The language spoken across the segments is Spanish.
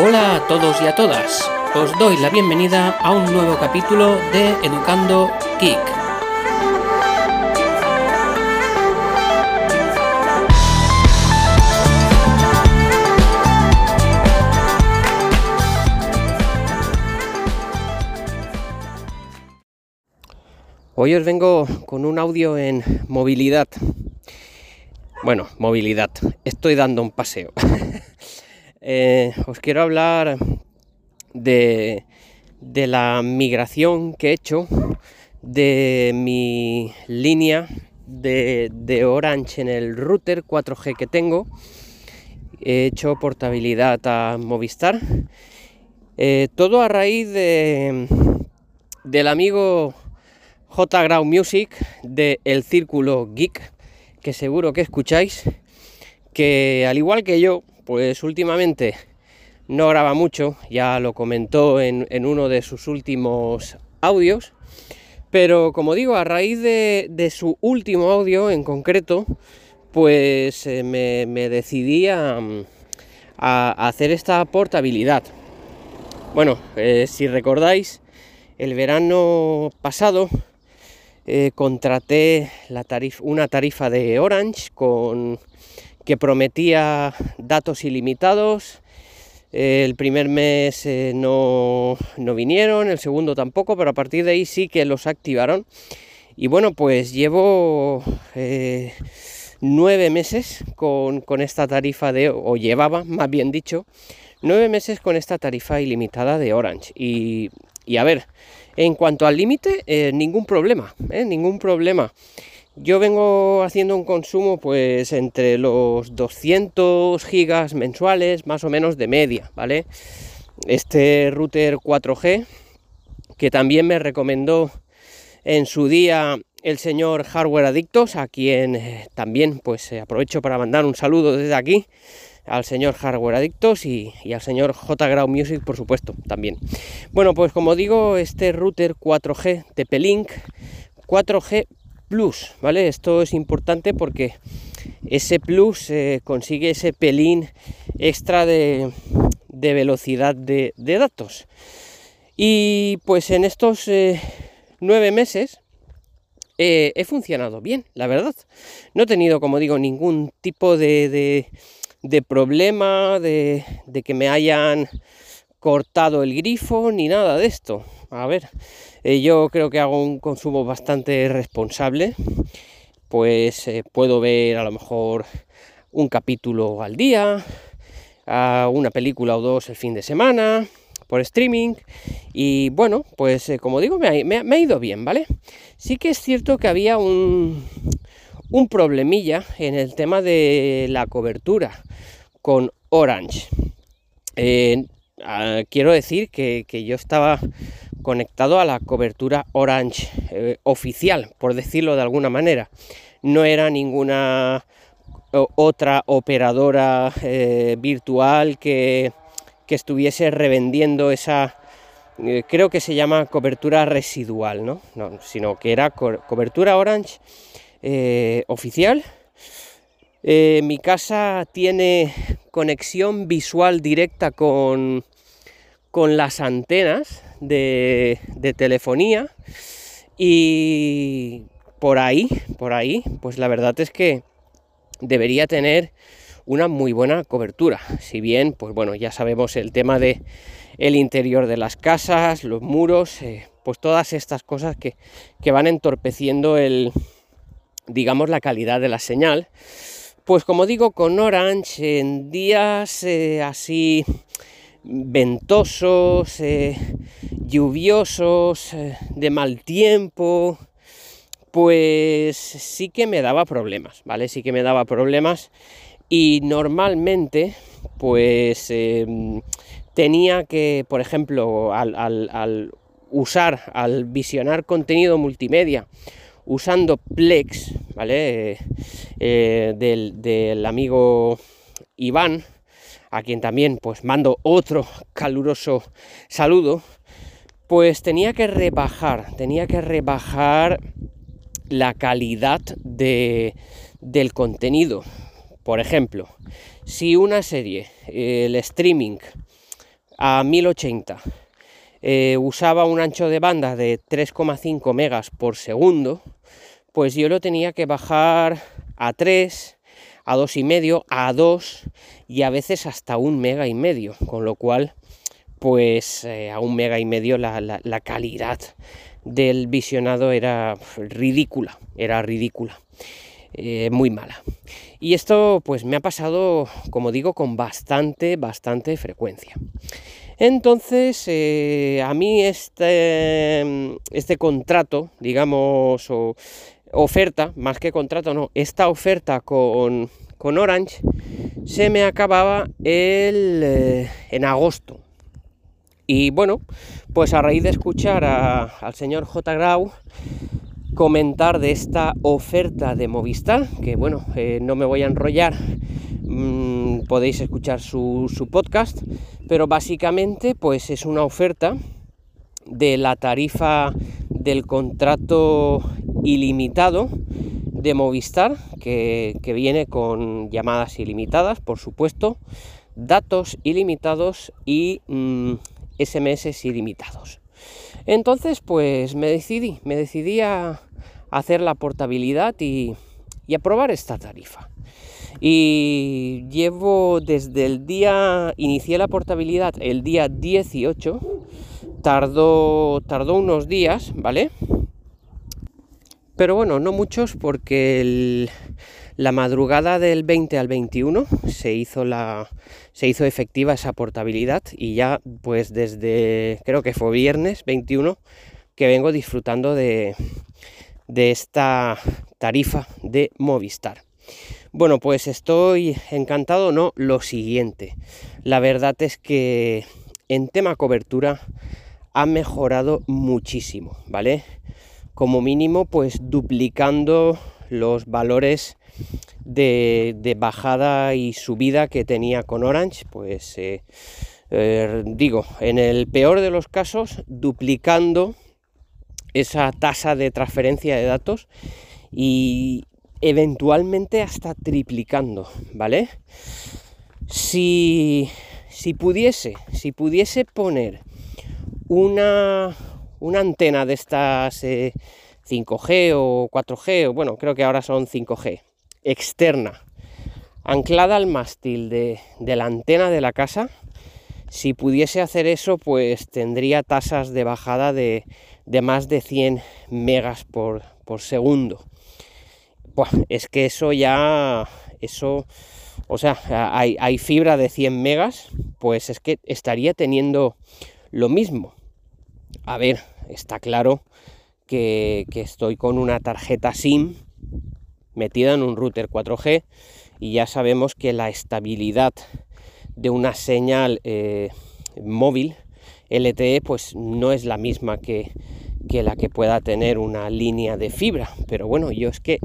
Hola a todos y a todas. Os doy la bienvenida a un nuevo capítulo de Educando Geek. Hoy os vengo con un audio en movilidad. Bueno, movilidad. Estoy dando un paseo. Eh, os quiero hablar de, de, la migración que he hecho de mi línea de, de, Orange en el router 4G que tengo. He hecho portabilidad a Movistar. Eh, todo a raíz de, del amigo J. Grau Music de El Círculo Geek, que seguro que escucháis, que al igual que yo, pues últimamente no graba mucho, ya lo comentó en, uno de sus últimos audios, pero como digo, a raíz de, su último audio en concreto, pues eh, me, me, decidí a, hacer esta portabilidad. Bueno, eh, si recordáis, el verano pasado eh, contraté una tarifa de Orange con que prometía datos ilimitados. El primer mes eh, no, no, vinieron, el segundo tampoco, pero a partir de ahí sí que los activaron. Y bueno, pues llevo eh, nueve meses con, con, esta tarifa de, o llevaba, más bien dicho, nueve meses con esta tarifa ilimitada de Orange. Y, y a ver, en cuanto al límite, eh, ningún problema, ningún problema. Yo vengo haciendo un consumo pues entre los 200 gigas mensuales, más o menos de media, ¿vale? Este router 4G, que también me recomendó en su día el señor Hardware Adictos, a quien eh, también pues aprovecho para mandar un saludo desde aquí, al señor Hardware Adictos y, al señor J Grau Music, por supuesto, también. Bueno, pues como digo, este router 4G TP-Link 4G Plus, ¿vale? Esto es importante porque ese Plus eh, consigue ese pelín extra de, de velocidad de, de, datos. Y pues en estos eh, nueve meses eh, he funcionado bien, la verdad. No he tenido, como digo, ningún tipo de, de problema, de, que me hayan cortado el grifo, ni nada de esto. A ver, eh, yo creo que hago un consumo bastante responsable, pues eh, puedo ver a lo mejor un capítulo al día, una película o dos el fin de semana, por streaming y bueno, pues eh, como digo, me ha, ido bien, ¿vale? Sí que es cierto que había un, un problemilla en el tema de la cobertura con Orange. Eh, quiero decir que, yo estaba conectado a la cobertura Orange eh, oficial, por decirlo de alguna manera. No era ninguna otra operadora eh, virtual que, estuviese revendiendo esa, eh, creo que se llama cobertura residual, ¿no? no sino que era co cobertura Orange eh, oficial. Mi casa tiene conexión visual directa con, con las antenas de, telefonía y por ahí, por ahí, pues la verdad es que debería tener una muy buena cobertura. Si bien, pues bueno, ya sabemos el tema de el interior de las casas, los muros, eh, pues todas estas cosas que, que van entorpeciendo el, digamos, la calidad de la señal. Pues como digo, con Orange en días eh, así ventosos, eh, lluviosos, eh, de mal tiempo, pues sí que me daba problemas, ¿vale? Sí que me daba problemas y normalmente pues em, tenía que, por ejemplo, al, usar, al visionar contenido multimedia, usando Plex, ¿vale? Eh, del, del, amigo Iván, a quien también pues mando otro caluroso saludo, pues tenía que rebajar, tenía que rebajar la calidad de, del contenido. Por ejemplo, si una serie, el streaming, a 1080 eh, usaba un ancho de banda de 3,5 megas por segundo, pues yo lo tenía que bajar a 3, a 2,5, a 2 y a veces hasta un mega y medio, con lo cual pues eh, a un mega y medio la, calidad del visionado era ridícula, era ridícula, eh, muy mala. Y esto pues me ha pasado, como digo, con bastante, bastante frecuencia. Entonces, eh, a mí este, este contrato, digamos, o oferta, más que contrato, no, esta oferta con, Orange se me acababa el, en agosto. Y bueno, pues a raíz de escuchar al señor J. Grau comentar de esta oferta de Movistar, que bueno, eh, no me voy a enrollar, mm, podéis escuchar su, su podcast, pero básicamente pues es una oferta de la tarifa del contrato ilimitado de Movistar que, viene con llamadas ilimitadas por supuesto datos ilimitados y SMS ilimitados entonces pues me decidí me decidí a hacer la portabilidad y, y a probar esta tarifa y llevo desde el día, inicié la portabilidad el día 18, tardó, tardó unos días, ¿vale? Pero bueno, no muchos porque la madrugada del 20 al 21 se hizo, la, se hizo efectiva esa portabilidad y ya pues desde, creo que fue viernes 21, que vengo disfrutando de, de esta tarifa de Movistar. Bueno, pues estoy encantado, no, lo siguiente. La verdad es que en tema cobertura ha mejorado muchísimo, ¿vale? Como mínimo, pues duplicando los valores de, bajada y subida que tenía con Orange, pues eh, eh, digo, en el peor de los casos, duplicando esa tasa de transferencia de datos y, eventualmente hasta triplicando, ¿vale? Si, si pudiese, si pudiese poner una, una antena de estas 5G eh, o 4G, o bueno, creo que ahora son 5G, externa, anclada al mástil de, la antena de la casa, si pudiese hacer eso, pues tendría tasas de bajada de, más de 100 megas por, segundo es que eso ya, eso, o sea, hay, fibra de 100 megas, pues es que estaría teniendo lo mismo. A ver, está claro que, estoy con una tarjeta SIM metida en un router 4G y ya sabemos que la estabilidad de una señal eh, móvil LTE pues no es la misma que, la que pueda tener una línea de fibra. Pero bueno, yo es que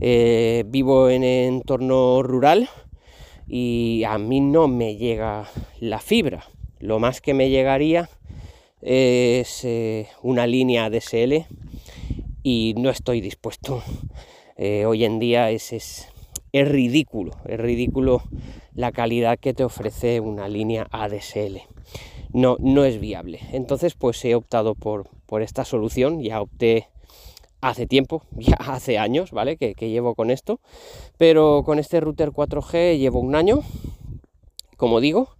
eh, vivo en entorno rural y a mí no me llega la fibra. Lo más que me llegaría es eh, una línea DSL y no estoy dispuesto. Eh, hoy en día es, es, es ridículo, es ridículo la calidad que te ofrece una línea ADSL no, no es viable. Entonces, pues he optado por, por esta solución, ya opté hace tiempo, ya hace años, ¿vale? Que, llevo con esto, pero con este router 4G llevo un año, como digo,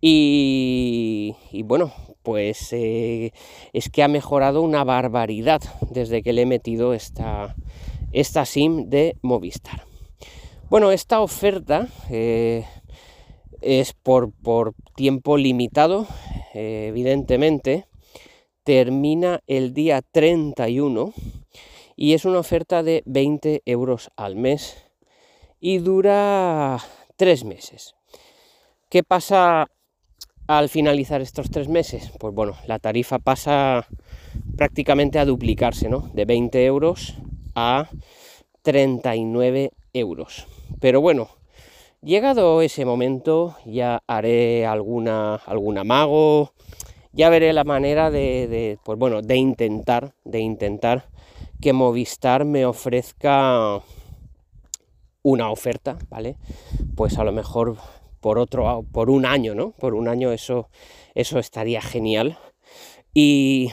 y, bueno, pues eh, es que ha mejorado una barbaridad desde que le he metido esta, esta SIM de Movistar. Bueno, esta oferta eh, es por, por tiempo limitado, eh, evidentemente, termina el día 31 y es una oferta de 20 euros al mes y dura tres meses. ¿Qué pasa al finalizar estos tres meses? Pues bueno, la tarifa pasa prácticamente a duplicarse, ¿no? De 20 euros a 39 euros. Pero bueno, Llegado ese momento ya haré alguna, algún amago, ya veré la manera de, pues bueno, de intentar, de intentar que Movistar me ofrezca una oferta, ¿vale? Pues a lo mejor por otro, por un año, ¿no? Por un año eso, eso estaría genial. Y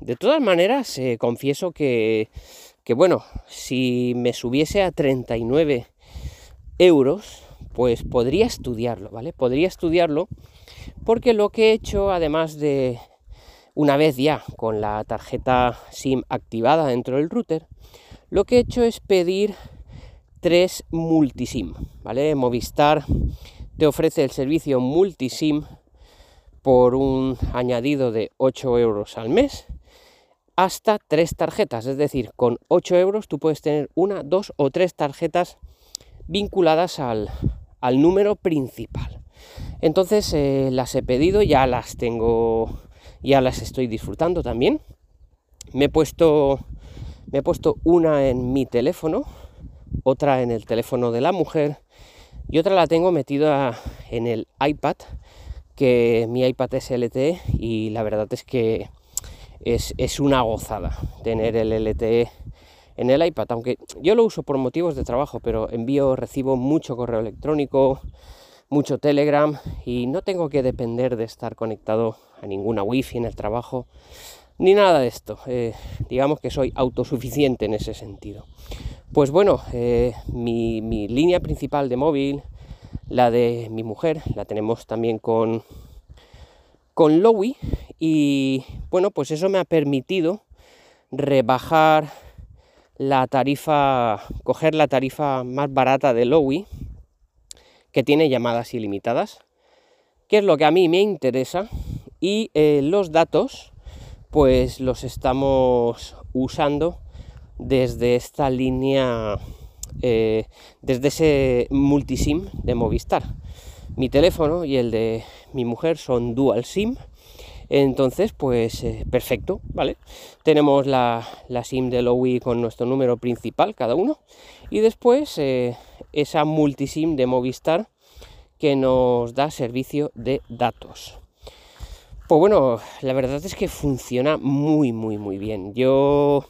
de todas maneras, eh, confieso que, que, bueno, si me subiese a 39 euros, pues podría estudiarlo, ¿vale? Podría estudiarlo porque lo que he hecho, además de una vez ya con la tarjeta SIM activada dentro del router, lo que he hecho es pedir tres multisim, ¿vale? Movistar te ofrece el servicio multisim por un añadido de 8 euros al mes hasta tres tarjetas, es decir, con 8 euros tú puedes tener una, dos o tres tarjetas vinculadas al, al número principal. Entonces eh, las he pedido, ya las tengo, ya las estoy disfrutando también. Me he puesto, me he puesto una en mi teléfono, otra en el teléfono de la mujer y otra la tengo metida en el iPad, que mi iPad es LTE y la verdad es que es, es una gozada tener el LTE en el iPad, aunque yo lo uso por motivos de trabajo, pero envío, recibo mucho correo electrónico, mucho Telegram y no tengo que depender de estar conectado a ninguna wifi en el trabajo ni nada de esto. Eh, digamos que soy autosuficiente en ese sentido. Pues bueno, eh, mi, mi, línea principal de móvil, la de mi mujer, la tenemos también con, con Lowy y bueno, pues eso me ha permitido rebajar la tarifa, coger la tarifa más barata de Lowy, que tiene llamadas ilimitadas, que es lo que a mí me interesa, y eh, los datos, pues los estamos usando desde esta línea, eh, desde ese multisim de Movistar. Mi teléfono y el de mi mujer son dual SIM, entonces, pues eh, perfecto, ¿vale? Tenemos la, SIM de Lowy con nuestro número principal cada uno y después eh, esa multisim de Movistar que nos da servicio de datos. Pues bueno, la verdad es que funciona muy, muy, muy bien. Yo,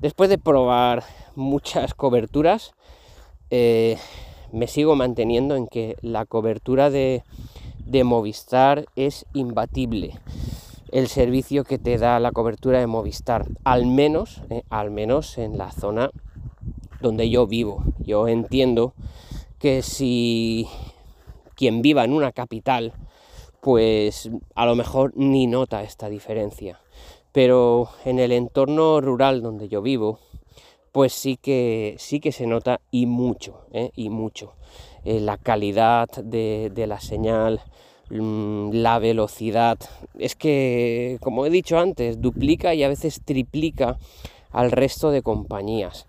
después de probar muchas coberturas, eh, me sigo manteniendo en que la cobertura de, de Movistar es imbatible. El servicio que te da la cobertura de Movistar, al menos, eh, al menos en la zona donde yo vivo. Yo entiendo que si quien viva en una capital, pues a lo mejor ni nota esta diferencia. Pero en el entorno rural donde yo vivo, pues sí que sí que se nota y mucho, ¿eh? y mucho. Eh, la calidad de, la señal, mm, la velocidad. Es que, como he dicho antes, duplica y a veces triplica al resto de compañías.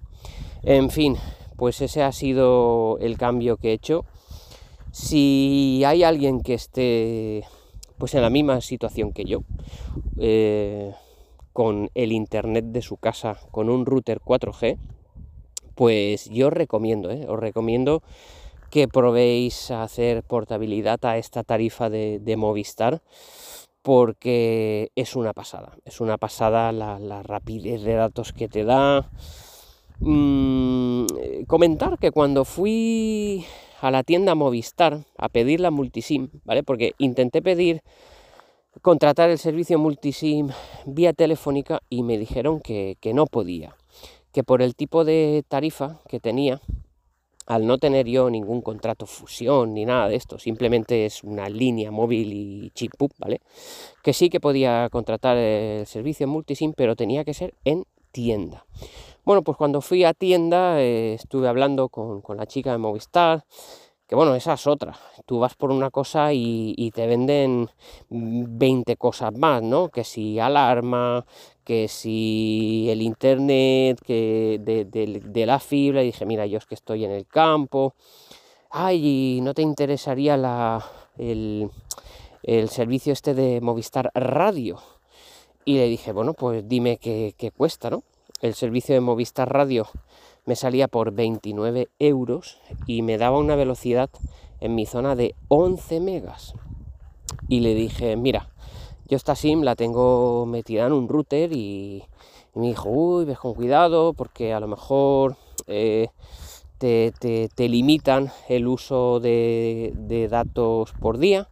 En fin, pues ese ha sido el cambio que he hecho. Si hay alguien que esté pues en la misma situación que yo, eh, con el internet de su casa, con un router 4G, pues yo recomiendo, ¿eh? os recomiendo que probéis a hacer portabilidad a esta tarifa de, Movistar porque es una pasada, es una pasada la, rapidez de datos que te da. Mm, comentar que cuando fui a la tienda Movistar a pedir la multisim, ¿vale? Porque intenté pedir contratar el servicio multisim vía telefónica y me dijeron que, que no podía, que por el tipo de tarifa que tenía, al no tener yo ningún contrato fusión ni nada de esto, simplemente es una línea móvil y chip, ¿vale? Que sí que podía contratar el servicio multisim, pero tenía que ser en tienda. Bueno, pues cuando fui a tienda eh, estuve hablando con, con, la chica de Movistar, que bueno, esa es otra. Tú vas por una cosa y, te venden 20 cosas más, ¿no? Que si alarma, que si el internet, que de, la fibra, y dije, mira, yo es que estoy en el campo, ay, ¿no te interesaría la, el, servicio este de Movistar Radio? Y le dije, bueno, pues dime qué, qué cuesta, ¿no? El servicio de Movistar Radio me salía por 29 euros y me daba una velocidad en mi zona de 11 megas. Y le dije, mira, yo esta SIM la tengo metida en un router y, me dijo, uy, ves con cuidado porque a lo mejor eh, te, limitan el uso de, datos por día.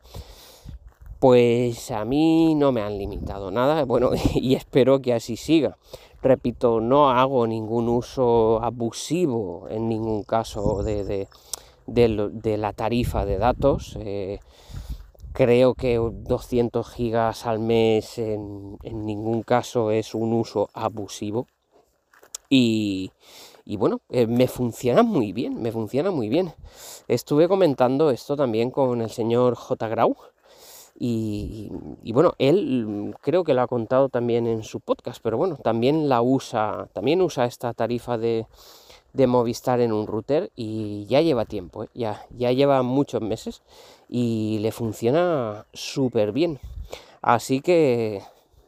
Pues a mí no me han limitado nada, bueno, y espero que así siga. Repito, no hago ningún uso abusivo en ningún caso de, la tarifa de datos. Eh, creo que 200 gigas al mes en, ningún caso es un uso abusivo. Y, bueno, eh, me funciona muy bien, me funciona muy bien. Estuve comentando esto también con el señor J. Grau. Y, bueno, él creo que lo ha contado también en su podcast, pero bueno, también la usa, también usa esta tarifa de, de Movistar en un router y ya lleva tiempo, ¿eh? ya, ya lleva muchos meses y le funciona súper bien. Así que,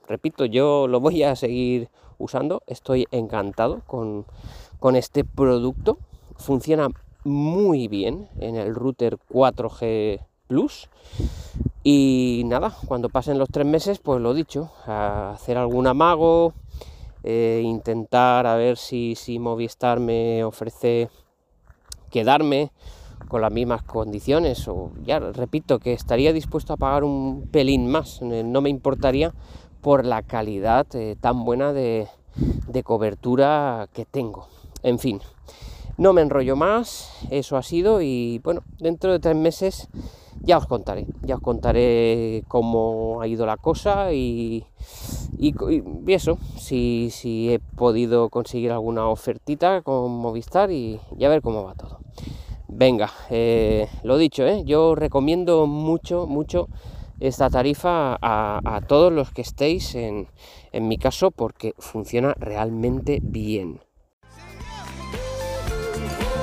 repito, yo lo voy a seguir usando, estoy encantado con, con este producto, funciona muy bien en el router 4G Plus. Y nada, cuando pasen los tres meses, pues lo dicho, hacer algún amago, eh, intentar a ver si, si Movistar me ofrece quedarme con las mismas condiciones o ya repito que estaría dispuesto a pagar un pelín más. Eh, no me importaría por la calidad eh, tan buena de, de, cobertura que tengo. En fin no me enrollo más eso ha sido y bueno dentro de tres meses ya os contaré, ya os contaré cómo ha ido la cosa y, y, eso, si, he podido conseguir alguna ofertita con Movistar y, ya ver cómo va todo. Venga, eh, lo dicho, ¿eh? yo recomiendo mucho, mucho esta tarifa a, todos los que estéis en mi caso porque funciona realmente bien.